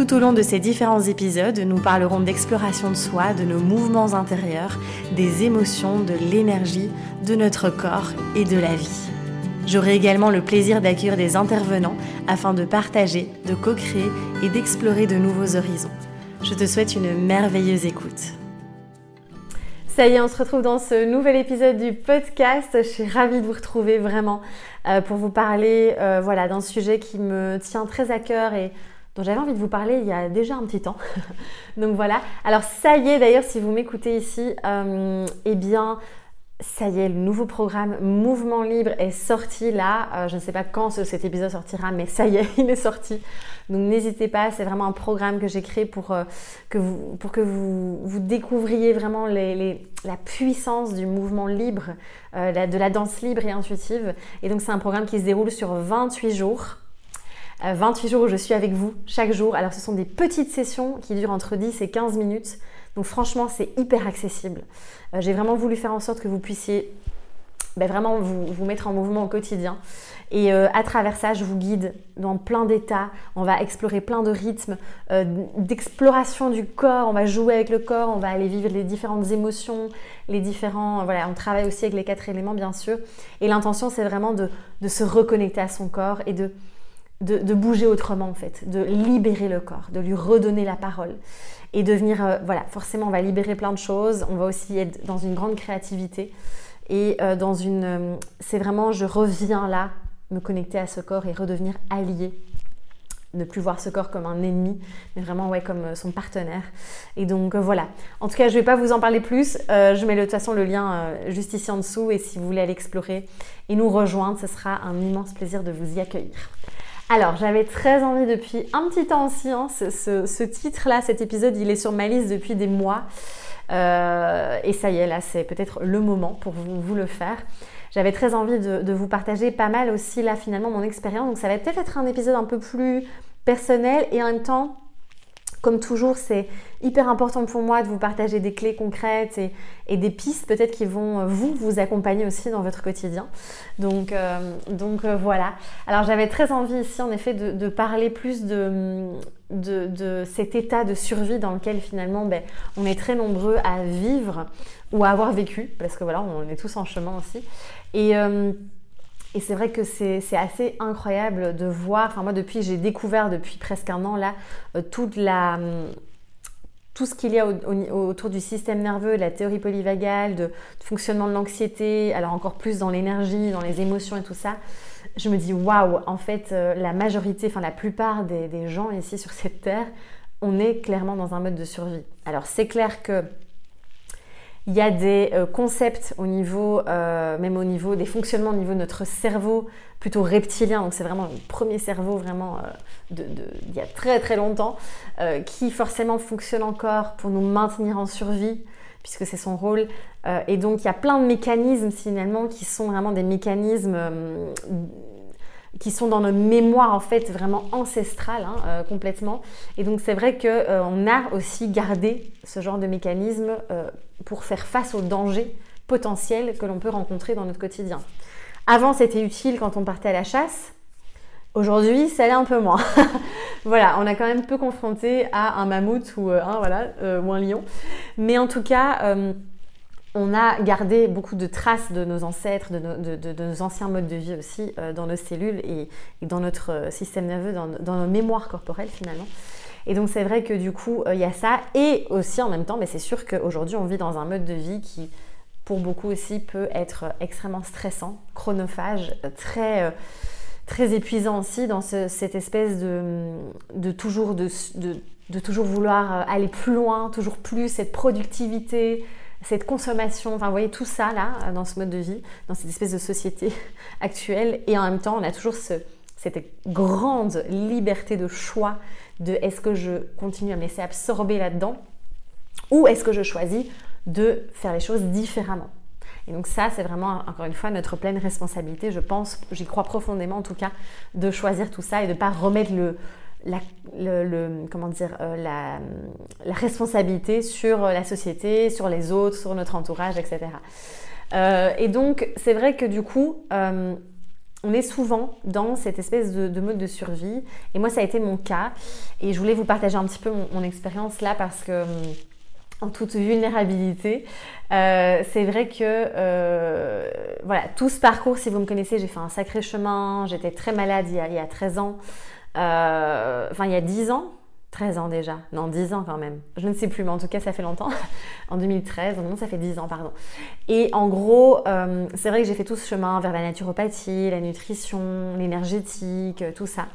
Tout au long de ces différents épisodes, nous parlerons d'exploration de soi, de nos mouvements intérieurs, des émotions, de l'énergie, de notre corps et de la vie. J'aurai également le plaisir d'accueillir des intervenants afin de partager, de co-créer et d'explorer de nouveaux horizons. Je te souhaite une merveilleuse écoute. Ça y est, on se retrouve dans ce nouvel épisode du podcast. Je suis ravie de vous retrouver vraiment euh, pour vous parler euh, voilà, d'un sujet qui me tient très à cœur et dont j'avais envie de vous parler il y a déjà un petit temps. Donc voilà. Alors ça y est d'ailleurs, si vous m'écoutez ici, euh, eh bien ça y est, le nouveau programme Mouvement Libre est sorti là. Euh, je ne sais pas quand cet épisode sortira, mais ça y est, il est sorti. Donc n'hésitez pas, c'est vraiment un programme que j'ai créé pour, euh, que, vous, pour que vous, vous découvriez vraiment la puissance du mouvement libre, euh, de la danse libre et intuitive. Et donc c'est un programme qui se déroule sur 28 jours. 28 jours où je suis avec vous chaque jour. Alors ce sont des petites sessions qui durent entre 10 et 15 minutes. Donc franchement, c'est hyper accessible. Euh, j'ai vraiment voulu faire en sorte que vous puissiez ben, vraiment vous, mettre en mouvement au quotidien. Et euh, à travers ça, je vous guide dans plein d'états. On va explorer plein de rythmes euh, d'exploration du corps. On va jouer avec le corps. On va aller vivre les différentes émotions, les différents. Voilà, on travaille aussi avec les quatre éléments, bien sûr. Et l'intention, c'est vraiment de, se reconnecter à son corps et de, de, bouger autrement, en fait, de libérer le corps, de lui redonner la parole et devenir, euh, voilà, forcément on va libérer plein de choses, on va aussi être dans une grande créativité et euh, dans une, euh, c'est vraiment, je reviens là, me connecter à ce corps et redevenir allié ne plus voir ce corps comme un ennemi, mais vraiment ouais, comme son partenaire. Et donc voilà. En tout cas, je vais pas vous en parler plus. je mets de toute façon le lien juste ici en dessous. Et si vous voulez aller explorer et nous rejoindre, ce sera un immense plaisir de vous y accueillir. Alors, j'avais très envie depuis un petit temps aussi, hein, ce, titre-là, cet épisode, il est sur ma liste depuis des mois. Euh, et ça y est, là, c'est peut-être le moment pour vous, le faire. J'avais très envie de, de, vous partager pas mal aussi, là, finalement, mon expérience. Donc, ça va peut-être être un épisode un peu plus personnel et en même temps comme toujours, c'est hyper important pour moi de vous partager des clés concrètes et, des pistes peut-être qui vont euh, vous, vous accompagner aussi dans votre quotidien. Donc, euh, euh, voilà. Alors j'avais très envie ici en effet de, parler plus de, de, cet état de survie dans lequel finalement ben, on est très nombreux à vivre ou à avoir vécu, parce que voilà, on est tous en chemin aussi. Et et c'est vrai que c'est assez incroyable de voir, enfin moi depuis, j'ai découvert depuis presque un an là, euh, toute la, hum, tout ce qu'il y a autour du système nerveux, de la théorie polyvagale, de, fonctionnement de l'anxiété, alors encore plus dans l'énergie, dans les émotions et tout ça. Je me dis waouh, en fait, euh, la majorité, enfin la plupart des, des gens ici sur cette terre, on est clairement dans un mode de survie. Alors c'est clair que il y a des euh, concepts au niveau, euh, même au niveau des fonctionnements au niveau de notre cerveau plutôt reptilien, donc c'est vraiment le premier cerveau vraiment euh, de, il y a très très longtemps, qui forcément fonctionne encore pour nous maintenir en survie, puisque c'est son rôle. et donc il y a plein de mécanismes finalement qui sont vraiment des mécanismes qui sont dans nos mémoires en fait vraiment ancestrales hein, euh, complètement. Et donc c'est vrai qu'on euh, a aussi gardé ce genre de mécanisme euh, pour faire face aux dangers potentiels que l'on peut rencontrer dans notre quotidien. Avant c'était utile quand on partait à la chasse. Aujourd'hui, ça l'est un peu moins. voilà, on a quand même peu confronté à un mammouth ou, un, voilà, ou un lion. Mais en tout cas, on a gardé beaucoup de traces de nos ancêtres, de, nos anciens modes de vie aussi euh, dans nos cellules et, dans notre euh, système nerveux, dans, nos mémoires corporelles finalement. Et donc c'est vrai que du coup, euh, il y a ça. Et aussi en même temps, mais c'est sûr qu'aujourd'hui, on vit dans un mode de vie qui, pour beaucoup aussi, peut être extrêmement stressant, chronophage, très, très épuisant aussi dans cette espèce de, toujours, de, toujours vouloir aller plus loin, toujours plus, cette productivité, cette consommation, enfin vous voyez tout ça là, euh, dans ce mode de vie, dans cette espèce de société actuelle, et en même temps on a toujours cette grande liberté de choix de est-ce que je continue à me laisser absorber là-dedans, ou est-ce que je choisis de faire les choses différemment. Et donc ça, c'est vraiment, encore une fois, notre pleine responsabilité, je pense, j'y crois profondément en tout cas, de choisir tout ça et de ne pas remettre le, la, comment dire, euh, la, responsabilité sur la société, sur les autres, sur notre entourage, etc. Euh, et donc, c'est vrai que du coup, euh, on est souvent dans cette espèce de, mode de survie. Et moi, ça a été mon cas. Et je voulais vous partager un petit peu mon, expérience là parce que, en toute vulnérabilité, c'est vrai que, voilà, tout ce parcours, si vous me connaissez, j'ai fait un sacré chemin. J'étais très malade il y a, il y a 13 ans. Euh, enfin il y a 10 ans, 13 ans déjà, non 10 ans quand même, je ne sais plus, mais en tout cas ça fait longtemps, en 2013, non ça fait 10 ans pardon. Et en gros, euh, c'est vrai que j'ai fait tout ce chemin vers la naturopathie, la nutrition, l'énergétique, tout ça.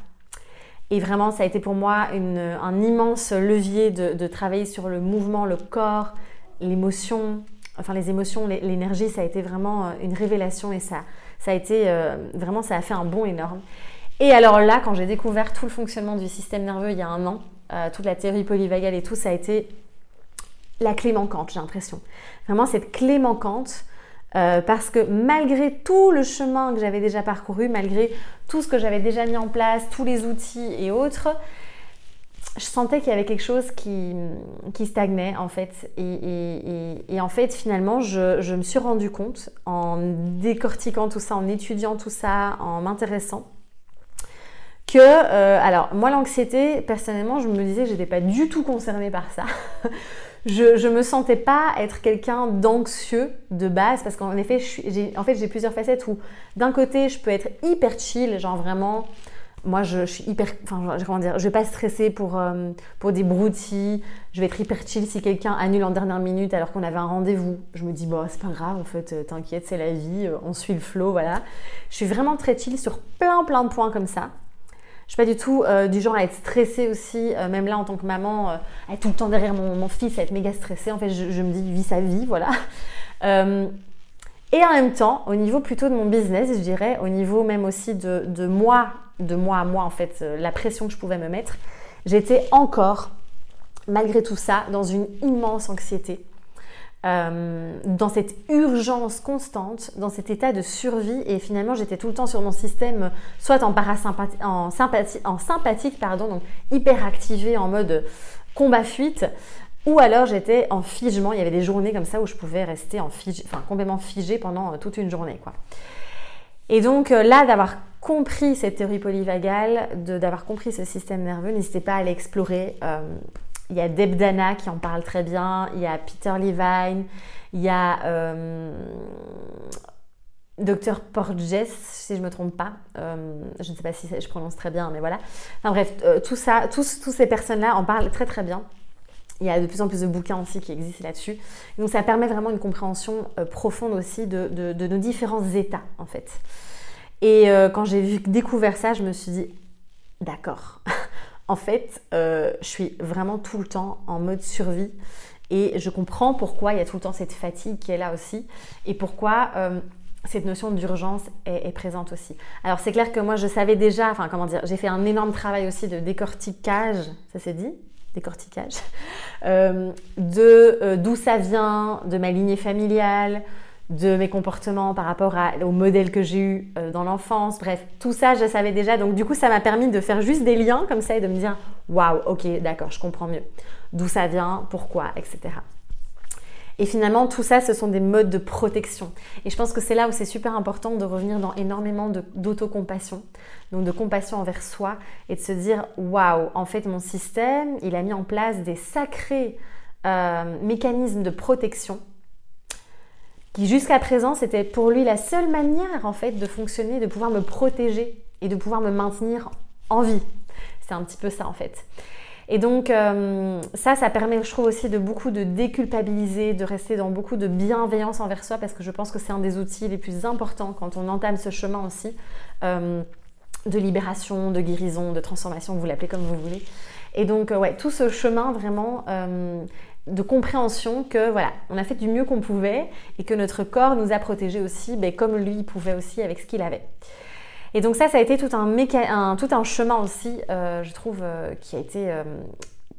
Et vraiment, ça a été pour moi un immense levier de, travailler sur le mouvement, le corps, l'émotion, enfin les émotions, l'énergie, ça a été vraiment euh, une révélation et ça a été vraiment, ça a fait un bond énorme. Et alors là, quand j'ai découvert tout le fonctionnement du système nerveux il y a un an, euh, toute la théorie polyvagale et tout, ça a été la clé manquante, j'ai l'impression. Vraiment cette clé manquante, euh, parce que malgré tout le chemin que j'avais déjà parcouru, malgré tout ce que j'avais déjà mis en place, tous les outils et autres, je sentais qu'il y avait quelque chose qui, stagnait en fait. Et, en fait, finalement, je, je, me suis rendu compte en décortiquant tout ça, en étudiant tout ça, en m'intéressant, que, euh, alors moi l'anxiété, personnellement, je me disais que j'étais pas du tout concernée par ça. je, je me sentais pas être quelqu'un d'anxieux de base parce qu'en effet, j'ai, en fait, plusieurs facettes où d'un côté, je peux être hyper chill, genre vraiment, moi je, suis hyper, enfin comment dire, je vais pas stresser pour, euh, pour des broutilles, je vais être hyper chill si quelqu'un annule en dernière minute alors qu'on avait un rendez-vous. Je me dis, bon, c'est pas grave, en fait, euh, t'inquiète, c'est la vie, on suit le flow, voilà. Je suis vraiment très chill sur plein plein de points comme ça. Je suis pas du tout euh, du genre à être stressée aussi, euh, même là en tant que maman, euh, à être tout le temps derrière mon, fils, à être méga stressée. En fait, je, me dis, vis sa vie, voilà. et en même temps, au niveau plutôt de mon business, je dirais, au niveau même aussi de, de moi, de moi à moi, en fait, la pression que je pouvais me mettre, j'étais encore, malgré tout ça, dans une immense anxiété. Euh, dans cette urgence constante, dans cet état de survie. Et finalement, j'étais tout le temps sur mon système, soit en sympathique, pardon, donc hyper activé en mode combat-fuite, ou alors j'étais en figement. Il y avait des journées comme ça où je pouvais rester en fige, enfin, complètement figée pendant euh, toute une journée. Quoi. Et donc euh, là, d'avoir compris cette théorie polyvagale, d'avoir compris ce système nerveux, n'hésitez pas à l'explorer. Il y a Deb Dana qui en parle très bien, il y a Peter Levine, il y a euh, Dr Porges, si je ne me trompe pas. Euh, je ne sais pas si je prononce très bien, mais voilà. Enfin bref, euh, tout ça, tous, ces personnes-là en parlent très très bien. Il y a de plus en plus de bouquins aussi qui existent là-dessus. Donc ça permet vraiment une compréhension profonde aussi de, de, nos différents états en fait. Et quand j'ai découvert ça, je me suis dit, d'accord, en fait, euh, je suis vraiment tout le temps en mode survie et je comprends pourquoi il y a tout le temps cette fatigue qui est là aussi et pourquoi euh, cette notion d'urgence est, présente aussi. Alors c'est clair que moi je savais déjà, enfin comment dire, j'ai fait un énorme travail aussi de décortiquage, ça s'est dit? Décortiquage, euh, de d'où ça vient, de ma lignée familiale, de mes comportements par rapport au modèle que j'ai eu euh, dans l'enfance. Bref, tout ça, je savais déjà. Donc, du coup, ça m'a permis de faire juste des liens comme ça et de me dire waouh, ok, d'accord, je comprends mieux d'où ça vient, pourquoi, etc. Et finalement, tout ça, ce sont des modes de protection. Et je pense que c'est là où c'est super important de revenir dans énormément d'autocompassion, donc de compassion envers soi, et de se dire waouh, en fait, mon système, il a mis en place des sacrés euh, mécanismes de protection qui jusqu'à présent c'était pour lui la seule manière en fait de fonctionner, de pouvoir me protéger et de pouvoir me maintenir en vie. C'est un petit peu ça en fait. Et donc euh, ça, ça permet, je trouve aussi de beaucoup de déculpabiliser, de rester dans beaucoup de bienveillance envers soi parce que je pense que c'est un des outils les plus importants quand on entame ce chemin aussi euh, de libération, de guérison, de transformation, vous l'appelez comme vous voulez. Et donc euh, ouais, tout ce chemin vraiment de compréhension que voilà, on a fait du mieux qu'on pouvait et que notre corps nous a protégés aussi, ben, comme lui pouvait aussi avec ce qu'il avait. Et donc ça, ça a été tout un, tout un chemin aussi, euh, je trouve, euh, qui a été euh,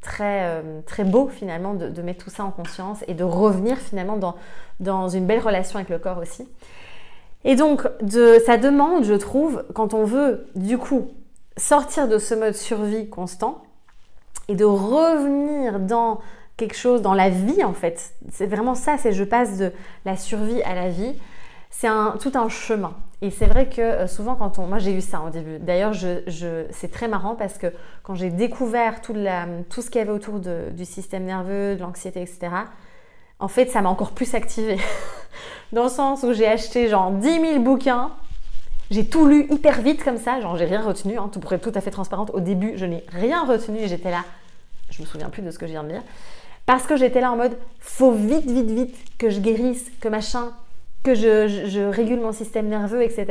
très, très beau finalement de, mettre tout ça en conscience et de revenir finalement dans, dans une belle relation avec le corps aussi. Et donc, de, ça demande, je trouve, quand on veut du coup sortir de ce mode survie constant et de revenir dans quelque chose, dans la vie en fait. C'est vraiment ça, c'est je passe de la survie à la vie. C'est un, tout un chemin. Et c'est vrai que euh, souvent quand on... Moi j'ai eu ça au début. D'ailleurs je, c'est très marrant parce que quand j'ai découvert tout, la, tout ce qu'il y avait autour du système nerveux, de l'anxiété, etc., en fait ça m'a encore plus activé. Dans le sens où j'ai acheté genre 10 000 bouquins j'ai tout lu hyper vite comme ça, genre j'ai rien retenu, hein, pour être tout à fait transparente. Au début, je n'ai rien retenu et j'étais là, je me souviens plus de ce que je viens de dire, parce que j'étais là en mode, faut vite, vite, vite que je guérisse, que machin, que je, régule mon système nerveux, etc.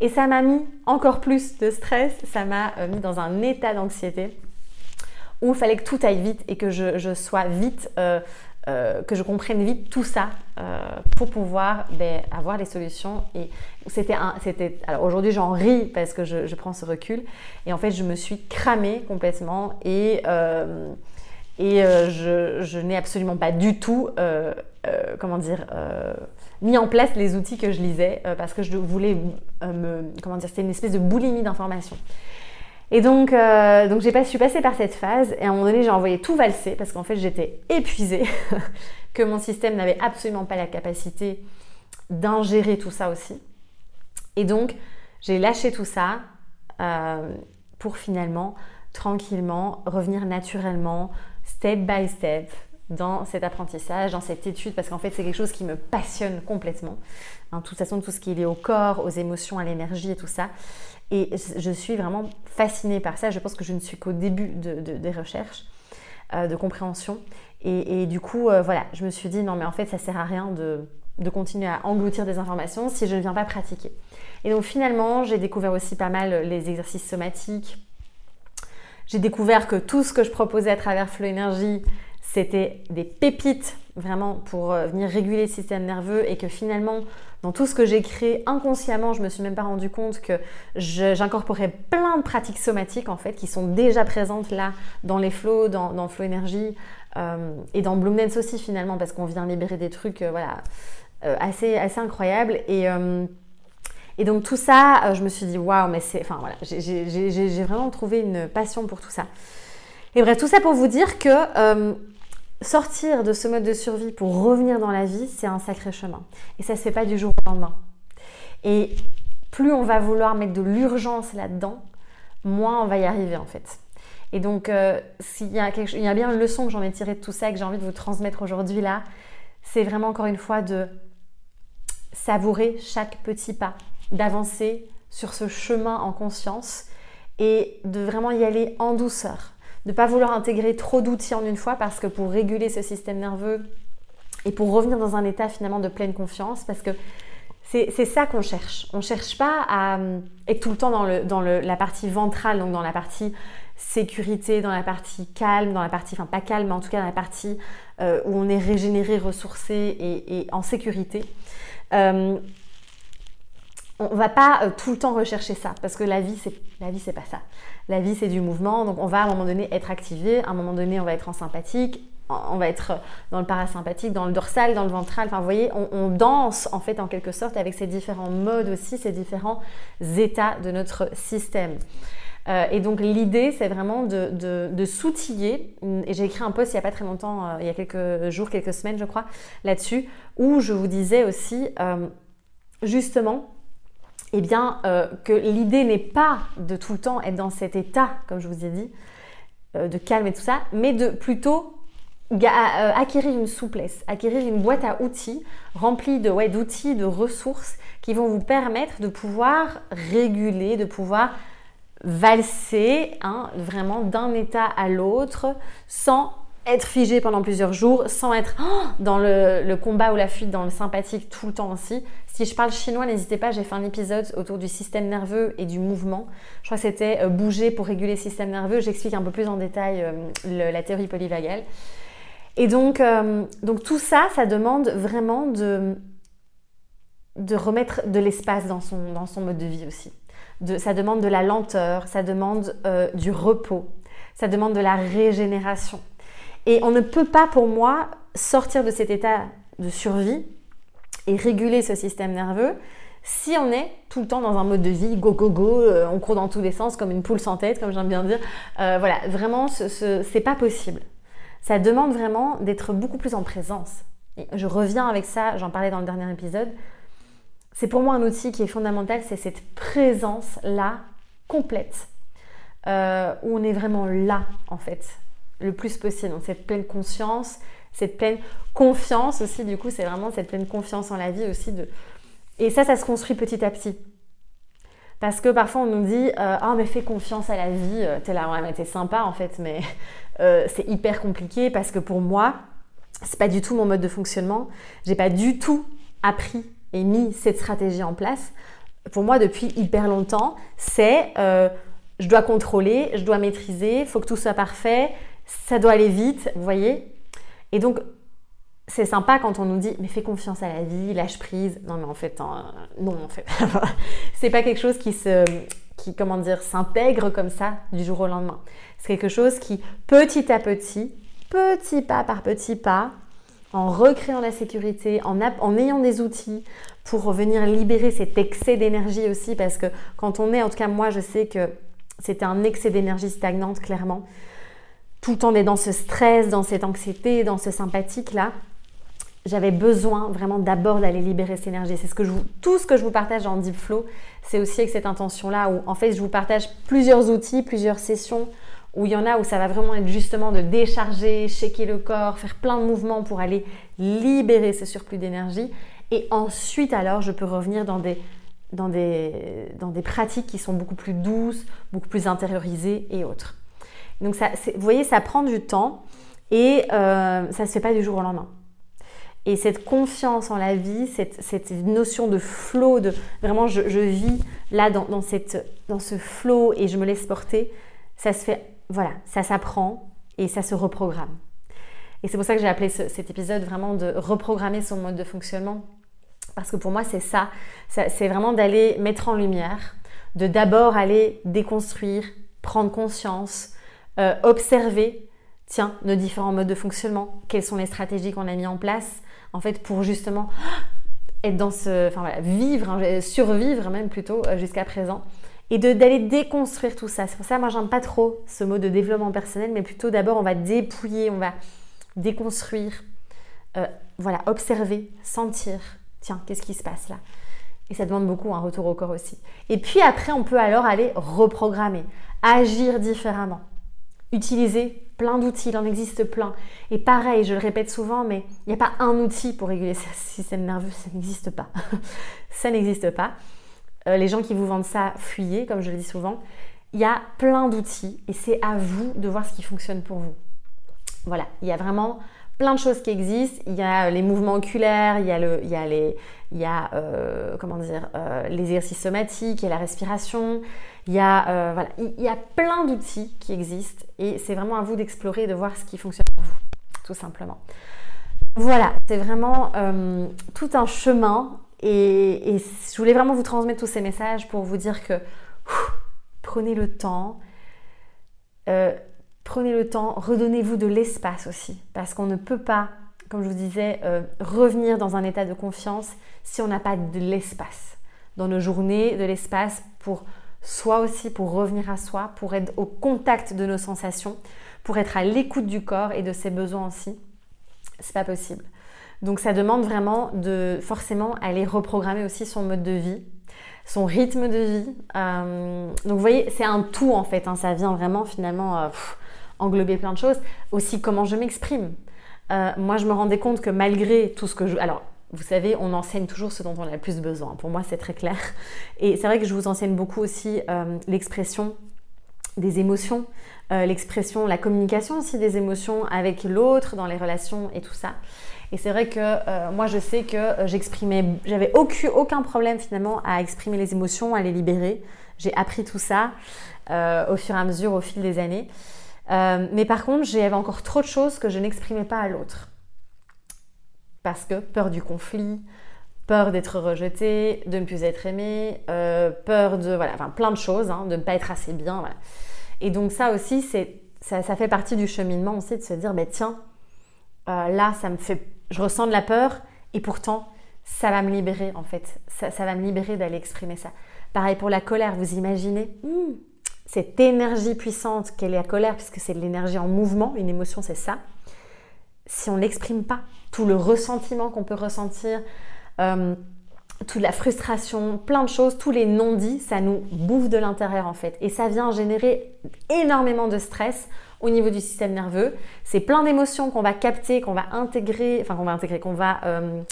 Et ça m'a mis encore plus de stress, ça m'a euh, mis dans un état d'anxiété où il fallait que tout aille vite et que je, sois vite euh, euh, que je comprenne vite tout ça pour pouvoir ben, avoir les solutions. Et c'était un, c'était, alors aujourd'hui j'en ris parce que je, prends ce recul. Et en fait je me suis cramée complètement et euh, et je, je, n'ai absolument pas du tout, comment dire, mis en place les outils que je lisais parce que je voulais me, comment dire, c'était une espèce de boulimie d'informations. Et donc, euh, donc pas, je suis passée par cette phase et à un moment donné, j'ai envoyé tout valser parce qu'en fait, j'étais épuisée, que mon système n'avait absolument pas la capacité d'ingérer tout ça aussi. Et donc, j'ai lâché tout ça euh, pour finalement, tranquillement, revenir naturellement, step by step, dans cet apprentissage, dans cette étude, parce qu'en fait, c'est quelque chose qui me passionne complètement. En toute façon, tout ce qui est lié au corps, aux émotions, à l'énergie et tout ça. Et je suis vraiment fascinée par ça. Je pense que je ne suis qu'au début des recherches, euh, de compréhension. Et, du coup, euh, voilà, je me suis dit, non, mais en fait, ça sert à rien de, de, continuer à engloutir des informations si je ne viens pas pratiquer. Et donc, finalement, j'ai découvert aussi pas mal les exercices somatiques. J'ai découvert que tout ce que je proposais à travers Flow Energy, c'était des pépites vraiment pour euh, venir réguler le système nerveux et que finalement, dans tout ce que j'ai créé inconsciemment, je me suis même pas rendu compte que j'incorporais plein de pratiques somatiques en fait qui sont déjà présentes là dans les flows, dans, Flow Energy euh, et dans Bloom Dance aussi finalement parce qu'on vient libérer des trucs euh, voilà assez assez incroyables. Et et donc tout ça, je me suis dit waouh, mais c'est, enfin voilà, j'ai vraiment trouvé une passion pour tout ça. Et bref, tout ça pour vous dire que sortir de ce mode de survie pour revenir dans la vie, c'est un sacré chemin. Et ça ne se fait pas du jour au lendemain. Et plus on va vouloir mettre de l'urgence là-dedans, moins on va y arriver en fait. Et donc, euh, s'il y, a il y a bien une leçon que j'en ai tirée de tout ça, que j'ai envie de vous transmettre aujourd'hui là, c'est vraiment encore une fois de savourer chaque petit pas, d'avancer sur ce chemin en conscience et de vraiment y aller en douceur ne pas vouloir intégrer trop d'outils en une fois parce que pour réguler ce système nerveux et pour revenir dans un état finalement de pleine confiance, parce que c'est ça qu'on cherche. On ne cherche pas à euh, être tout le temps dans, le, dans le, la partie ventrale, donc dans la partie sécurité, dans la partie calme, dans la partie, enfin pas calme, mais en tout cas dans la partie euh, où on est régénéré, ressourcé et, en sécurité. Euh, on va pas euh, tout le temps rechercher ça parce que la vie c'est la pas ça. La vie c'est du mouvement donc on va à un moment donné être activé, à un moment donné on va être en sympathique, on va être dans le parasympathique, dans le dorsal, dans le ventral. Enfin vous voyez, on, danse en fait en quelque sorte avec ces différents modes aussi, ces différents états de notre système. Euh, et donc l'idée, c'est vraiment de, de, s'outiller. Et j'ai écrit un post il n'y a pas très longtemps, euh, il y a quelques jours, quelques semaines, je crois, là-dessus, où je vous disais aussi, justement, eh bien, euh, que l'idée n'est pas de tout le temps être dans cet état, comme je vous ai dit, euh, de calme et tout ça, mais de plutôt euh, acquérir une souplesse, acquérir une boîte à outils remplie d'outils, de ressources qui vont vous permettre de pouvoir réguler, de pouvoir valser hein, vraiment d'un état à l'autre sans être figé pendant plusieurs jours, sans être oh, dans le, combat ou la fuite, dans le sympathique tout le temps aussi. Si je parle chinois, n'hésitez pas, j'ai fait un épisode autour du système nerveux et du mouvement. Je crois que c'était euh, bouger pour réguler le système nerveux. J'explique un peu plus en détail euh, la théorie polyvagale. Et donc, euh, donc tout ça, ça demande vraiment de, de remettre de l'espace dans son, dans son mode de vie aussi. De, ça demande de la lenteur, ça demande du repos, ça demande de la régénération. Et on ne peut pas, pour moi, sortir de cet état de survie et réguler ce système nerveux si on est tout le temps dans un mode de vie, go go go, euh, on court dans tous les sens comme une poule sans tête, comme j'aime bien dire. Euh, voilà, vraiment, ce, c'est pas possible. Ça demande vraiment d'être beaucoup plus en présence. je reviens avec ça, j'en parlais dans le dernier épisode. C'est pour moi un outil qui est fondamental, c'est cette présence-là complète, euh, où on est vraiment là, en fait, le plus possible. Donc cette pleine conscience, cette pleine confiance aussi, du coup, c'est vraiment cette pleine confiance en la vie aussi et ça, ça se construit petit à petit. Parce que parfois on nous dit Ah, mais fais confiance à la vie. Euh, t'es là, ouais, mais t'es sympa en fait, mais euh, c'est hyper compliqué parce que pour moi, c'est pas du tout mon mode de fonctionnement. J'ai pas du tout appris et mis cette stratégie en place. Pour moi, depuis hyper longtemps, c'est je dois contrôler, je dois maîtriser, faut que tout soit parfait, ça doit aller vite, vous voyez Et donc, c'est sympa quand on nous dit mais fais confiance à la vie, lâche prise. Non mais en fait hein, non en fait c'est pas quelque chose qui se qui comment dire s'intègre comme ça du jour au lendemain. C'est quelque chose qui petit à petit, petit pas par petit pas, en recréant la sécurité, en, en ayant des outils pour venir libérer cet excès d'énergie aussi parce que quand on est en tout cas moi je sais que c'était un excès d'énergie stagnante clairement. Tout le temps dans ce stress, dans cette anxiété, dans ce sympathique là j'avais besoin vraiment d'abord d'aller libérer cette énergie. C'est ce que je vous, tout ce que je vous partage en Deep Flow, c'est aussi avec cette intention-là où en fait je vous partage plusieurs outils, plusieurs sessions où il y en a où ça va vraiment être justement de décharger, shaker le corps, faire plein de mouvements pour aller libérer ce surplus d'énergie. Et ensuite alors je peux revenir dans des, dans des, dans des pratiques qui sont beaucoup plus douces, beaucoup plus intériorisées et autres. Donc vous voyez, ça prend du temps et euh, ça ne se fait pas du jour au lendemain. Et cette confiance en la vie, cette, notion de flow, de vraiment je, vis là dans, cette, dans ce flow et je me laisse porter, ça se fait, voilà, ça s'apprend et ça se reprogramme. Et c'est pour ça que j'ai appelé cet épisode vraiment de reprogrammer son mode de fonctionnement. Parce que pour moi, c'est ça. c'est vraiment d'aller mettre en lumière, de d'abord aller déconstruire, prendre conscience, euh, observer, tiens, nos différents modes de fonctionnement, quelles sont les stratégies qu'on a mis en place, en fait, pour justement être dans ce, enfin voilà, vivre, hein, survivre même plutôt euh, jusqu'à présent, et d'aller déconstruire tout ça. C'est pour ça, moi, j'aime pas trop ce mot de développement personnel, mais plutôt d'abord, on va dépouiller, on va déconstruire, euh, voilà, observer, sentir. Tiens, qu'est-ce qui se passe là? Et ça demande beaucoup un retour au corps aussi. Et puis après, on peut alors aller reprogrammer, agir différemment, utiliser plein d'outils, il en existe plein. Et pareil, je le répète souvent, mais il n'y a pas un outil pour réguler ce système nerveux, ça n'existe pas. ça n'existe pas. Euh, les gens qui vous vendent ça, fuyez, comme je le dis souvent. Il y a plein d'outils et c'est à vous de voir ce qui fonctionne pour vous. Voilà, il y a vraiment plein de choses qui existent. Il y a euh, les mouvements oculaires, il y a, les, il y a, euh, les exercices somatiques, il y a la respiration, il y a, voilà, il y a plein d'outils qui existent et c'est vraiment à vous d'explorer et de voir ce qui fonctionne pour vous, tout simplement. Voilà, c'est vraiment tout un chemin et, je voulais vraiment vous transmettre tous ces messages pour vous dire que prenez le temps. Prenez le temps, redonnez-vous de l'espace aussi, parce qu'on ne peut pas, comme je vous disais, euh, revenir dans un état de confiance si on n'a pas de l'espace dans nos journées, de l'espace pour soi aussi, pour revenir à soi, pour être au contact de nos sensations, pour être à l'écoute du corps et de ses besoins aussi. C'est pas possible. Donc ça demande vraiment de forcément aller reprogrammer aussi son mode de vie, son rythme de vie. Euh, donc vous voyez, c'est un tout en fait. Hein. ça vient vraiment finalement. Euh, englober plein de choses. Aussi comment je m'exprime. Euh, moi, je me rendais compte que malgré tout ce que je... Alors, vous savez, on enseigne toujours ce dont on a le plus besoin. Pour moi, c'est très clair. Et c'est vrai que je vous enseigne beaucoup aussi euh, l'expression des émotions, euh, l'expression, la communication aussi des émotions avec l'autre dans les relations et tout ça. Et c'est vrai que moi, je sais que j'exprimais, j'avais aucun, aucun problème finalement à exprimer les émotions, à les libérer. J'ai appris tout ça au fur et à mesure, au fil des années. Euh, mais par contre, j'avais encore trop de choses que je n'exprimais pas à l'autre. Parce que peur du conflit, peur d'être rejeté, de ne plus être aimé, euh, peur de, voilà, enfin plein de choses, hein, de ne pas être assez bien. Et donc ça aussi, c'est ça, fait partie du cheminement aussi de se dire, ben tiens, euh, là, ça me fait, je ressens de la peur et pourtant, ça va me libérer en fait. Ça, va me libérer d'aller exprimer ça. Pareil pour la colère, vous imaginez hmm, cette énergie puissante qu'est la colère, puisque c'est de l'énergie en mouvement, une émotion c'est ça. Si on n'exprime pas tout le ressentiment qu'on peut ressentir, euh, toute la frustration, plein de choses, tous les non-dits, ça nous bouffe de l'intérieur en fait. Et ça vient générer énormément de stress au niveau du système nerveux. C'est plein d'émotions qu'on va capter, qu'on va intégrer, enfin qu'on va intégrer, qu'on va euh,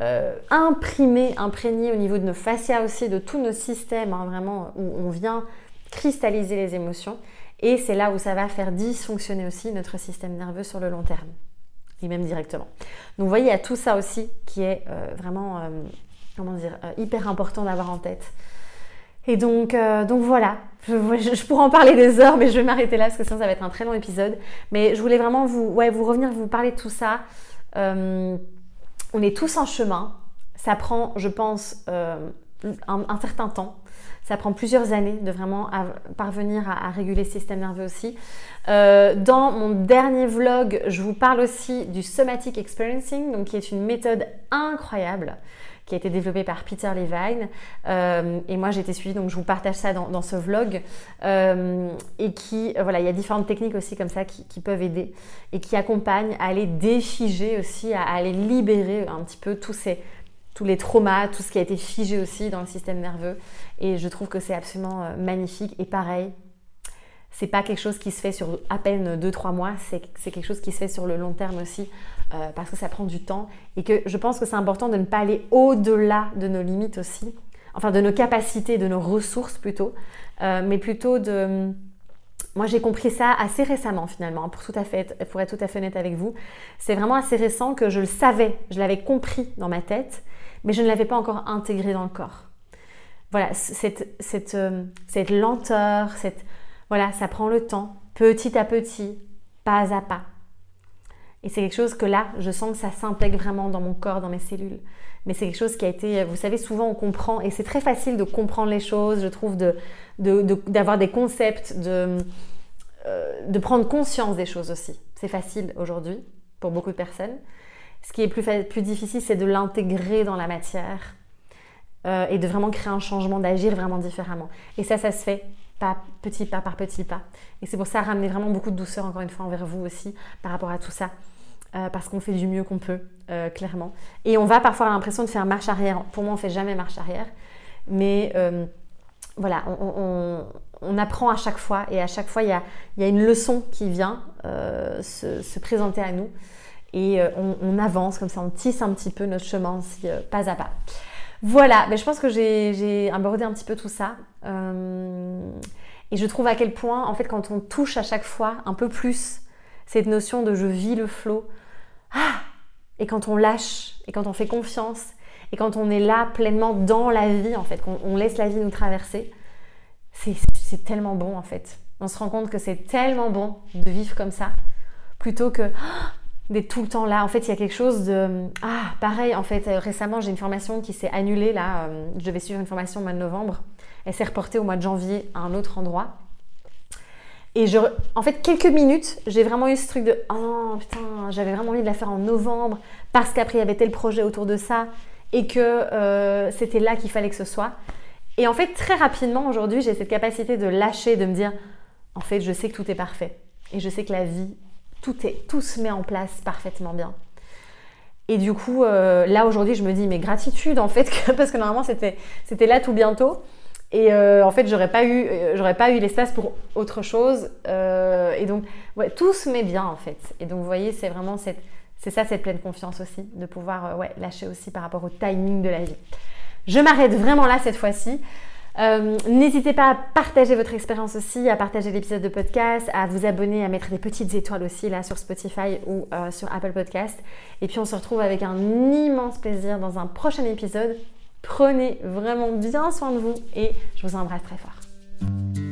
euh, imprimer, imprégner au niveau de nos fascias aussi, de tous nos systèmes, hein, vraiment, où on vient cristalliser les émotions. Et c'est là où ça va faire dysfonctionner aussi notre système nerveux sur le long terme, et même directement. Donc vous voyez, il y a tout ça aussi qui est euh, vraiment comment dire, euh, hyper important d'avoir en tête. Et donc, euh, donc voilà, je, pourrais en parler des heures, mais je vais m'arrêter là parce que sinon ça va être un très long épisode. Mais je voulais vraiment vous, revenir, vous parler de tout ça. Euh, on est tous en chemin. Ça prend, je pense, un, certain temps. Ça prend plusieurs années de vraiment parvenir à, réguler le système nerveux aussi. dans mon dernier vlog, je vous parle aussi du somatic experiencing, donc qui est une méthode incroyable qui a été développé par Peter Levine. Euh, et moi, j'ai été suivie, donc je vous partage ça dans, ce vlog. Euh, et qui, euh, voilà, il y a différentes techniques aussi comme ça qui, peuvent aider et qui accompagnent à aller défiger aussi, à, aller libérer un petit peu tous ces tous les traumas, tout ce qui a été figé aussi dans le système nerveux. Et je trouve que c'est absolument magnifique. Et pareil, c'est pas quelque chose qui se fait sur à peine 2-3 mois, c'est quelque chose qui se fait sur le long terme aussi, euh, parce que ça prend du temps et que je pense que c'est important de ne pas aller au-delà de nos limites aussi, enfin de nos capacités, de nos ressources plutôt, euh, mais plutôt de... Moi j'ai compris ça assez récemment finalement, pour, pour être tout à fait honnête avec vous. C'est vraiment assez récent que je le savais, je l'avais compris dans ma tête, mais je ne l'avais pas encore intégré dans le corps. Voilà, cette, cette, euh, cette lenteur, cette voilà, ça prend le temps, petit à petit, pas à pas. Et c'est quelque chose que là, je sens que ça s'intègre vraiment dans mon corps, dans mes cellules. Mais c'est quelque chose qui a été, vous savez, souvent on comprend, et c'est très facile de comprendre les choses, je trouve, d'avoir des concepts, de, euh, de prendre conscience des choses aussi. C'est facile aujourd'hui pour beaucoup de personnes. Ce qui est plus, difficile, c'est de l'intégrer dans la matière euh, et de vraiment créer un changement, d'agir vraiment différemment. Et ça, ça se fait pas petit pas par petit pas. Et c'est pour ça ramener vraiment beaucoup de douceur encore une fois envers vous aussi par rapport à tout ça. Euh, parce qu'on fait du mieux qu'on peut, euh, clairement. Et on va parfois avoir l'impression de faire marche arrière. Pour moi, on fait jamais marche arrière. Mais voilà, on, apprend à chaque fois. Et à chaque fois, il y a, une leçon qui vient se, présenter à nous. Et on, avance comme ça, on tisse un petit peu notre chemin aussi, pas à pas. Voilà, mais je pense que j'ai abordé un petit peu tout ça. Euh, et je trouve à quel point, en fait, quand on touche à chaque fois un peu plus cette notion de je vis le flot, ah, et quand on lâche, et quand on fait confiance, et quand on est là pleinement dans la vie, en fait, qu'on laisse la vie nous traverser, c'est tellement bon, en fait. On se rend compte que c'est tellement bon de vivre comme ça, plutôt que ah, d'être tout le temps là. En fait, il y a quelque chose de... Ah, pareil, en fait, euh, récemment, j'ai une formation qui s'est annulée, là. Euh, je devais suivre une formation au mois de novembre. Elle s'est reportée au mois de janvier à un autre endroit. Et je, en fait, quelques minutes, j'ai vraiment eu ce truc de oh putain, j'avais vraiment envie de la faire en novembre parce qu'après il y avait tel projet autour de ça et que euh, c'était là qu'il fallait que ce soit. Et en fait, très rapidement aujourd'hui, j'ai cette capacité de lâcher, de me dire en fait, je sais que tout est parfait et je sais que la vie, tout est, tout se met en place parfaitement bien. Et du coup, euh, là aujourd'hui, je me dis mais gratitude en fait parce que normalement c'était c'était là tout bientôt. Et euh, en fait, j'aurais pas eu, euh, j'aurais pas eu l'espace pour autre chose. Et donc, tout se met bien en fait. Et donc, vous voyez, c'est vraiment cette, c'est ça cette pleine confiance aussi, de pouvoir lâcher aussi par rapport au timing de la vie. Je m'arrête vraiment là cette fois-ci. N'hésitez pas à partager votre expérience aussi, à partager l'épisode de podcast, à vous abonner, à mettre des petites étoiles aussi là sur Spotify ou sur Apple Podcast. Et puis on se retrouve avec un immense plaisir dans un prochain épisode Prenez vraiment bien soin de vous et je vous embrasse très fort.